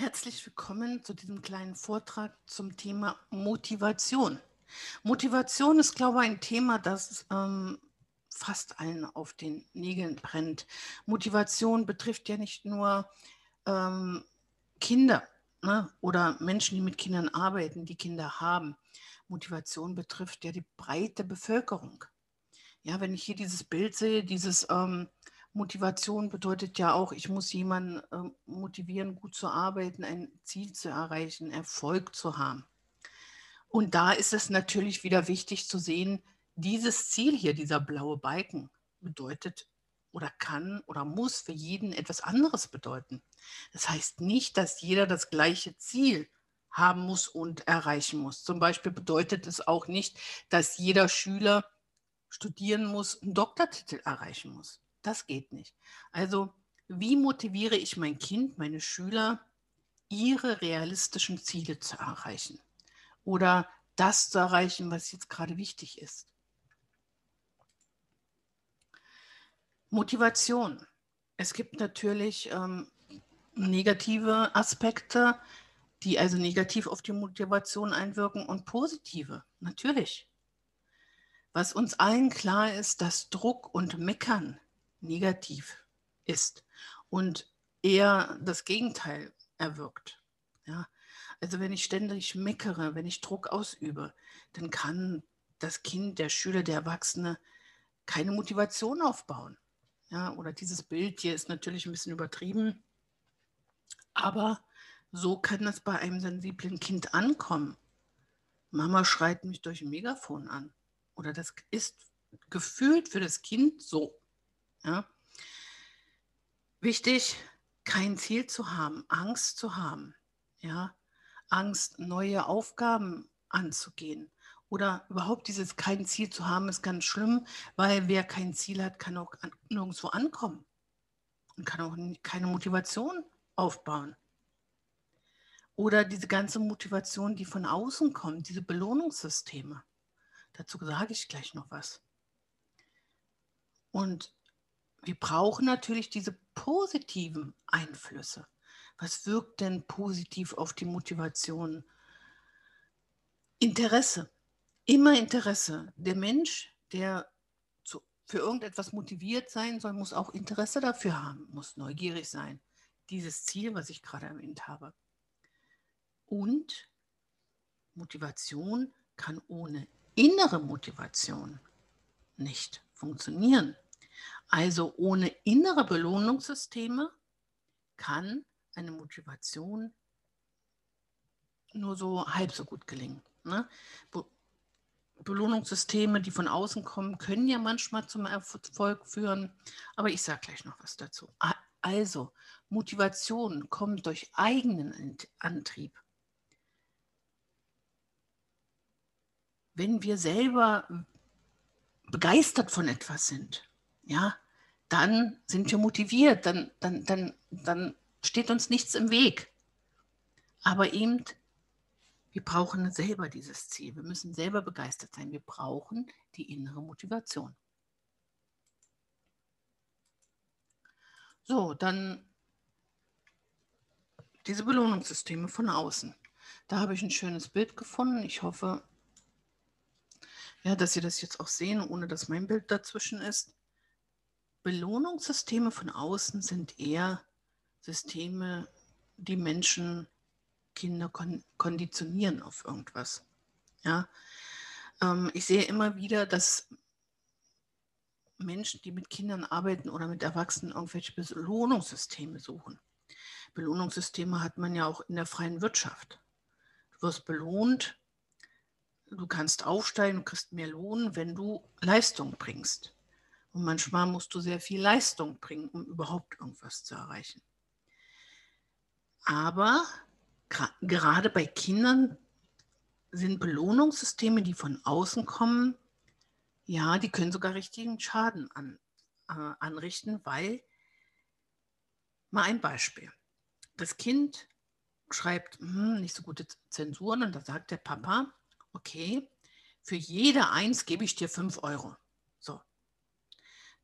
Herzlich willkommen zu diesem kleinen Vortrag zum Thema Motivation. Motivation ist, glaube ich, ein Thema, das ähm, fast allen auf den Nägeln brennt. Motivation betrifft ja nicht nur ähm, Kinder ne, oder Menschen, die mit Kindern arbeiten, die Kinder haben. Motivation betrifft ja die breite Bevölkerung. Ja, wenn ich hier dieses Bild sehe, dieses ähm, Motivation bedeutet ja auch, ich muss jemanden äh, motivieren, gut zu arbeiten, ein Ziel zu erreichen, Erfolg zu haben. Und da ist es natürlich wieder wichtig zu sehen, dieses Ziel hier, dieser blaue Balken, bedeutet oder kann oder muss für jeden etwas anderes bedeuten. Das heißt nicht, dass jeder das gleiche Ziel haben muss und erreichen muss. Zum Beispiel bedeutet es auch nicht, dass jeder Schüler studieren muss, einen Doktortitel erreichen muss. Das geht nicht. Also, wie motiviere ich mein Kind, meine Schüler, ihre realistischen Ziele zu erreichen? Oder das zu erreichen, was jetzt gerade wichtig ist? Motivation. Es gibt natürlich ähm, negative Aspekte, die also negativ auf die Motivation einwirken und positive, natürlich. Was uns allen klar ist, dass Druck und Meckern negativ ist und eher das Gegenteil erwirkt. Ja? Also wenn ich ständig meckere, wenn ich Druck ausübe, dann kann das Kind, der Schüler, der Erwachsene keine Motivation aufbauen. Ja, oder dieses Bild hier ist natürlich ein bisschen übertrieben, aber so kann das bei einem sensiblen Kind ankommen. Mama schreit mich durch ein Megafon an. Oder das ist gefühlt für das Kind so. Ja? Wichtig, kein Ziel zu haben, Angst zu haben, ja? Angst, neue Aufgaben anzugehen. Oder überhaupt dieses kein Ziel zu haben, ist ganz schlimm, weil wer kein Ziel hat, kann auch an, nirgendwo ankommen und kann auch keine Motivation aufbauen. Oder diese ganze Motivation, die von außen kommt, diese Belohnungssysteme. Dazu sage ich gleich noch was. Und wir brauchen natürlich diese positiven Einflüsse. Was wirkt denn positiv auf die Motivation? Interesse, immer Interesse. Der Mensch, der zu, für irgendetwas motiviert sein soll, muss auch Interesse dafür haben, muss neugierig sein. Dieses Ziel, was ich gerade erwähnt habe. Und Motivation kann ohne innere Motivation nicht funktionieren. Also ohne innere Belohnungssysteme kann eine Motivation nur so halb so gut gelingen. Ne? Be Belohnungssysteme, die von außen kommen, können ja manchmal zum Erfolg führen, aber ich sage gleich noch was dazu. Also, Motivation kommt durch eigenen Antrieb. Wenn wir selber begeistert von etwas sind, ja, dann sind wir motiviert, dann, dann, dann, dann steht uns nichts im Weg. Aber eben, wir brauchen selber dieses Ziel. Wir müssen selber begeistert sein. Wir brauchen die innere Motivation. So, dann diese Belohnungssysteme von außen. Da habe ich ein schönes Bild gefunden. Ich hoffe, ja, dass Sie das jetzt auch sehen, ohne dass mein Bild dazwischen ist. Belohnungssysteme von außen sind eher Systeme, die Menschen, Kinder kon konditionieren auf irgendwas. Ja? Ähm, ich sehe immer wieder, dass Menschen, die mit Kindern arbeiten oder mit Erwachsenen, irgendwelche Belohnungssysteme suchen. Belohnungssysteme hat man ja auch in der freien Wirtschaft. Du wirst belohnt, du kannst aufsteigen, du kriegst mehr Lohn, wenn du Leistung bringst. Und manchmal musst du sehr viel Leistung bringen, um überhaupt irgendwas zu erreichen. Aber gerade bei Kindern sind Belohnungssysteme, die von außen kommen, ja, die können sogar richtigen Schaden an, äh, anrichten, weil, mal ein Beispiel. Das Kind schreibt hm, nicht so gute Zensuren und da sagt der Papa, okay, für jede Eins gebe ich dir fünf Euro.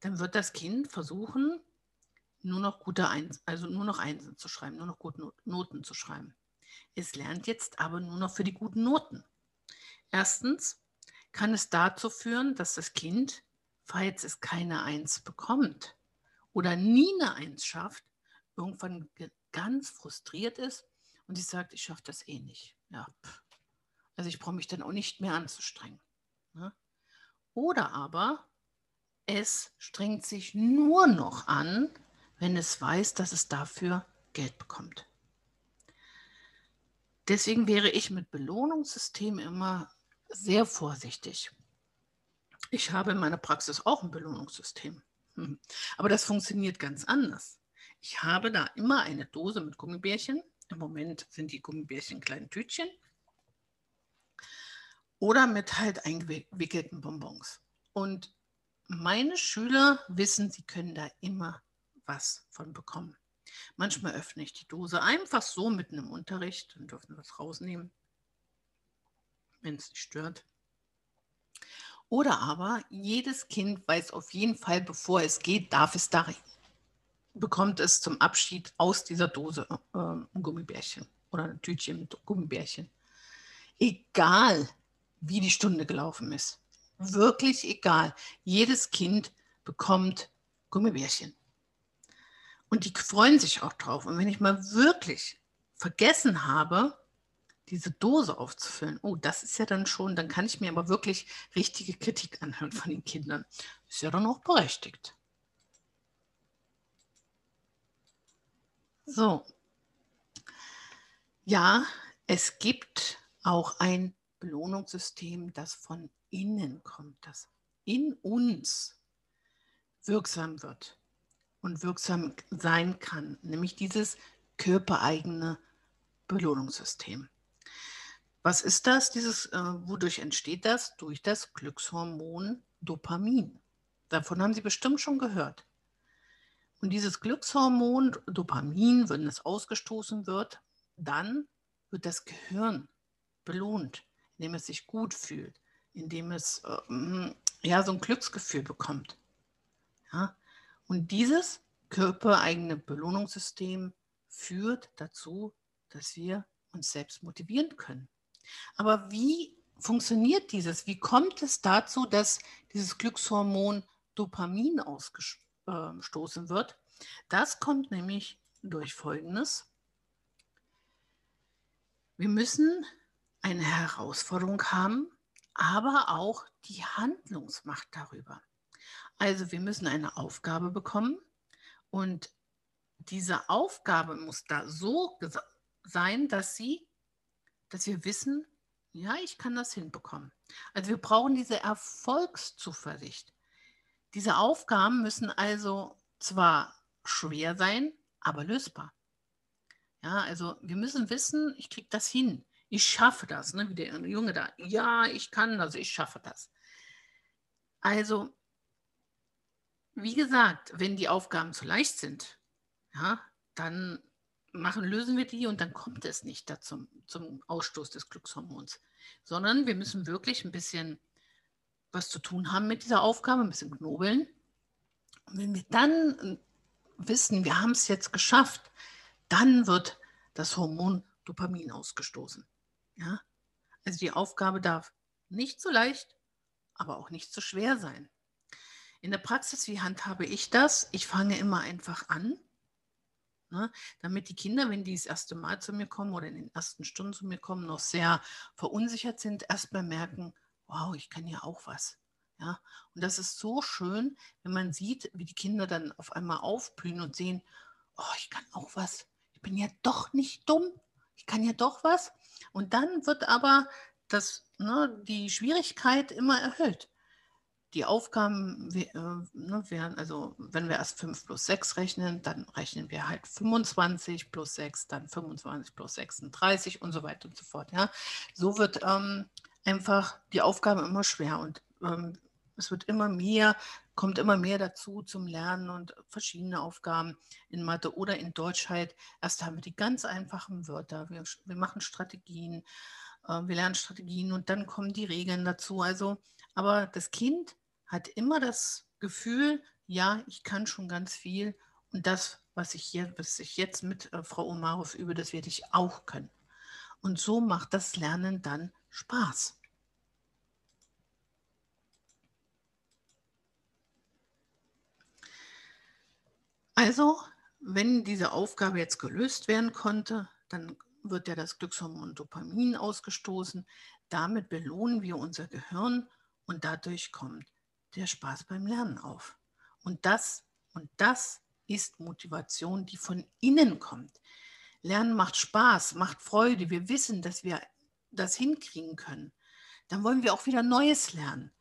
Dann wird das Kind versuchen, nur noch gute Eins, also nur noch Einsen zu schreiben, nur noch gute Noten zu schreiben. Es lernt jetzt aber nur noch für die guten Noten. Erstens kann es dazu führen, dass das Kind, falls es keine Eins bekommt oder nie eine Eins schafft, irgendwann ganz frustriert ist und sie sagt, ich schaffe das eh nicht. Ja, also ich brauche mich dann auch nicht mehr anzustrengen. Ne? Oder aber es strengt sich nur noch an, wenn es weiß, dass es dafür Geld bekommt. Deswegen wäre ich mit Belohnungssystemen immer sehr vorsichtig. Ich habe in meiner Praxis auch ein Belohnungssystem, hm. aber das funktioniert ganz anders. Ich habe da immer eine Dose mit Gummibärchen. Im Moment sind die Gummibärchen kleine Tütchen. Oder mit halt eingewickelten Bonbons. Und meine Schüler wissen, sie können da immer was von bekommen. Manchmal öffne ich die Dose einfach so mitten im Unterricht, dann dürfen wir es rausnehmen, wenn es nicht stört. Oder aber jedes Kind weiß auf jeden Fall, bevor es geht, darf es da rein. Bekommt es zum Abschied aus dieser Dose äh, ein Gummibärchen oder ein Tütchen mit Gummibärchen. Egal, wie die Stunde gelaufen ist. Wirklich egal. Jedes Kind bekommt Gummibärchen. Und die freuen sich auch drauf. Und wenn ich mal wirklich vergessen habe, diese Dose aufzufüllen, oh, das ist ja dann schon, dann kann ich mir aber wirklich richtige Kritik anhören von den Kindern. Ist ja dann auch berechtigt. So. Ja, es gibt auch ein Belohnungssystem, das von innen kommt, das in uns wirksam wird und wirksam sein kann, nämlich dieses körpereigene Belohnungssystem. Was ist das? Dieses, äh, wodurch entsteht das? Durch das Glückshormon Dopamin. Davon haben Sie bestimmt schon gehört. Und dieses Glückshormon Dopamin, wenn es ausgestoßen wird, dann wird das Gehirn belohnt, indem es sich gut fühlt, indem es äh, ja, so ein Glücksgefühl bekommt. Ja? Und dieses körpereigene Belohnungssystem führt dazu, dass wir uns selbst motivieren können. Aber wie funktioniert dieses? Wie kommt es dazu, dass dieses Glückshormon Dopamin ausgestoßen wird? Das kommt nämlich durch Folgendes. Wir müssen eine Herausforderung haben, aber auch die Handlungsmacht darüber. Also wir müssen eine Aufgabe bekommen und diese Aufgabe muss da so sein, dass sie, dass wir wissen, ja, ich kann das hinbekommen. Also wir brauchen diese Erfolgszuversicht. Diese Aufgaben müssen also zwar schwer sein, aber lösbar. Ja, also wir müssen wissen, ich kriege das hin. Ich schaffe das, ne? wie der Junge da. Ja, ich kann das, ich schaffe das. Also wie gesagt, wenn die Aufgaben zu leicht sind, ja, dann machen, lösen wir die und dann kommt es nicht dazu, zum Ausstoß des Glückshormons, sondern wir müssen wirklich ein bisschen was zu tun haben mit dieser Aufgabe, ein bisschen knobeln. Und wenn wir dann wissen, wir haben es jetzt geschafft, dann wird das Hormon Dopamin ausgestoßen. Ja? Also die Aufgabe darf nicht so leicht, aber auch nicht so schwer sein. In der Praxis, wie handhabe ich das? Ich fange immer einfach an, ne, damit die Kinder, wenn die das erste Mal zu mir kommen oder in den ersten Stunden zu mir kommen, noch sehr verunsichert sind, erstmal merken, wow, ich kann ja auch was. Ja, und das ist so schön, wenn man sieht, wie die Kinder dann auf einmal aufblühen und sehen, oh, ich kann auch was. Ich bin ja doch nicht dumm. Ich kann ja doch was. Und dann wird aber das, ne, die Schwierigkeit immer erhöht die Aufgaben äh, ne, wären, also wenn wir erst 5 plus 6 rechnen, dann rechnen wir halt 25 plus 6, dann 25 plus 36 und so weiter und so fort. Ja. So wird ähm, einfach die Aufgabe immer schwer und ähm, es wird immer mehr, kommt immer mehr dazu zum Lernen und verschiedene Aufgaben in Mathe oder in Deutsch halt. Erst haben wir die ganz einfachen Wörter, wir, wir machen Strategien, äh, wir lernen Strategien und dann kommen die Regeln dazu. Also, aber das Kind hat immer das Gefühl, ja, ich kann schon ganz viel Und das, was ich, hier, was ich jetzt mit äh, Frau Omarov übe, das werde ich auch können. Und so macht das Lernen dann Spaß. Also, wenn diese Aufgabe jetzt gelöst werden konnte, dann wird ja das Glückshormon Dopamin ausgestoßen. Damit belohnen wir unser Gehirn und dadurch kommt der Spaß beim Lernen auf. Und das und das ist Motivation, die von innen kommt. Lernen macht Spaß, macht Freude. Wir wissen, dass wir das hinkriegen können. Dann wollen wir auch wieder Neues lernen.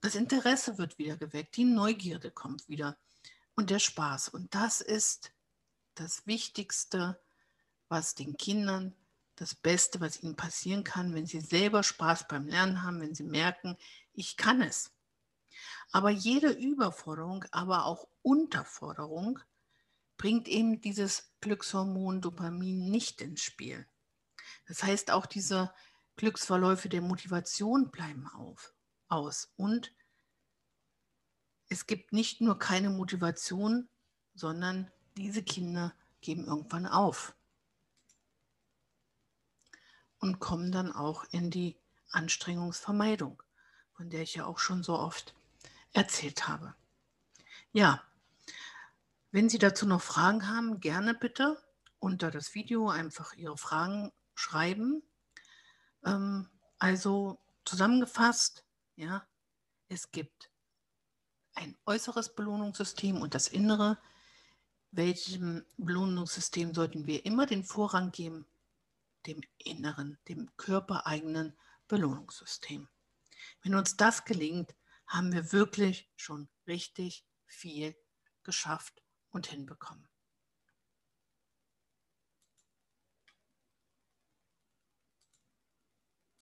Das Interesse wird wieder geweckt, die Neugierde kommt wieder und der Spaß. Und das ist das Wichtigste, was den Kindern, das Beste, was ihnen passieren kann, wenn sie selber Spaß beim Lernen haben, wenn sie merken, ich kann es. Aber jede Überforderung, aber auch Unterforderung bringt eben dieses Glückshormon Dopamin nicht ins Spiel. Das heißt, auch diese Glücksverläufe der Motivation bleiben auf, aus und es gibt nicht nur keine Motivation, sondern diese Kinder geben irgendwann auf und kommen dann auch in die Anstrengungsvermeidung, von der ich ja auch schon so oft erzählt habe. Ja, wenn Sie dazu noch Fragen haben, gerne bitte unter das Video einfach Ihre Fragen schreiben. Ähm, also zusammengefasst, ja, es gibt ein äußeres Belohnungssystem und das innere. Welchem Belohnungssystem sollten wir immer den Vorrang geben? Dem inneren, dem körpereigenen Belohnungssystem. Wenn uns das gelingt, haben wir wirklich schon richtig viel geschafft und hinbekommen.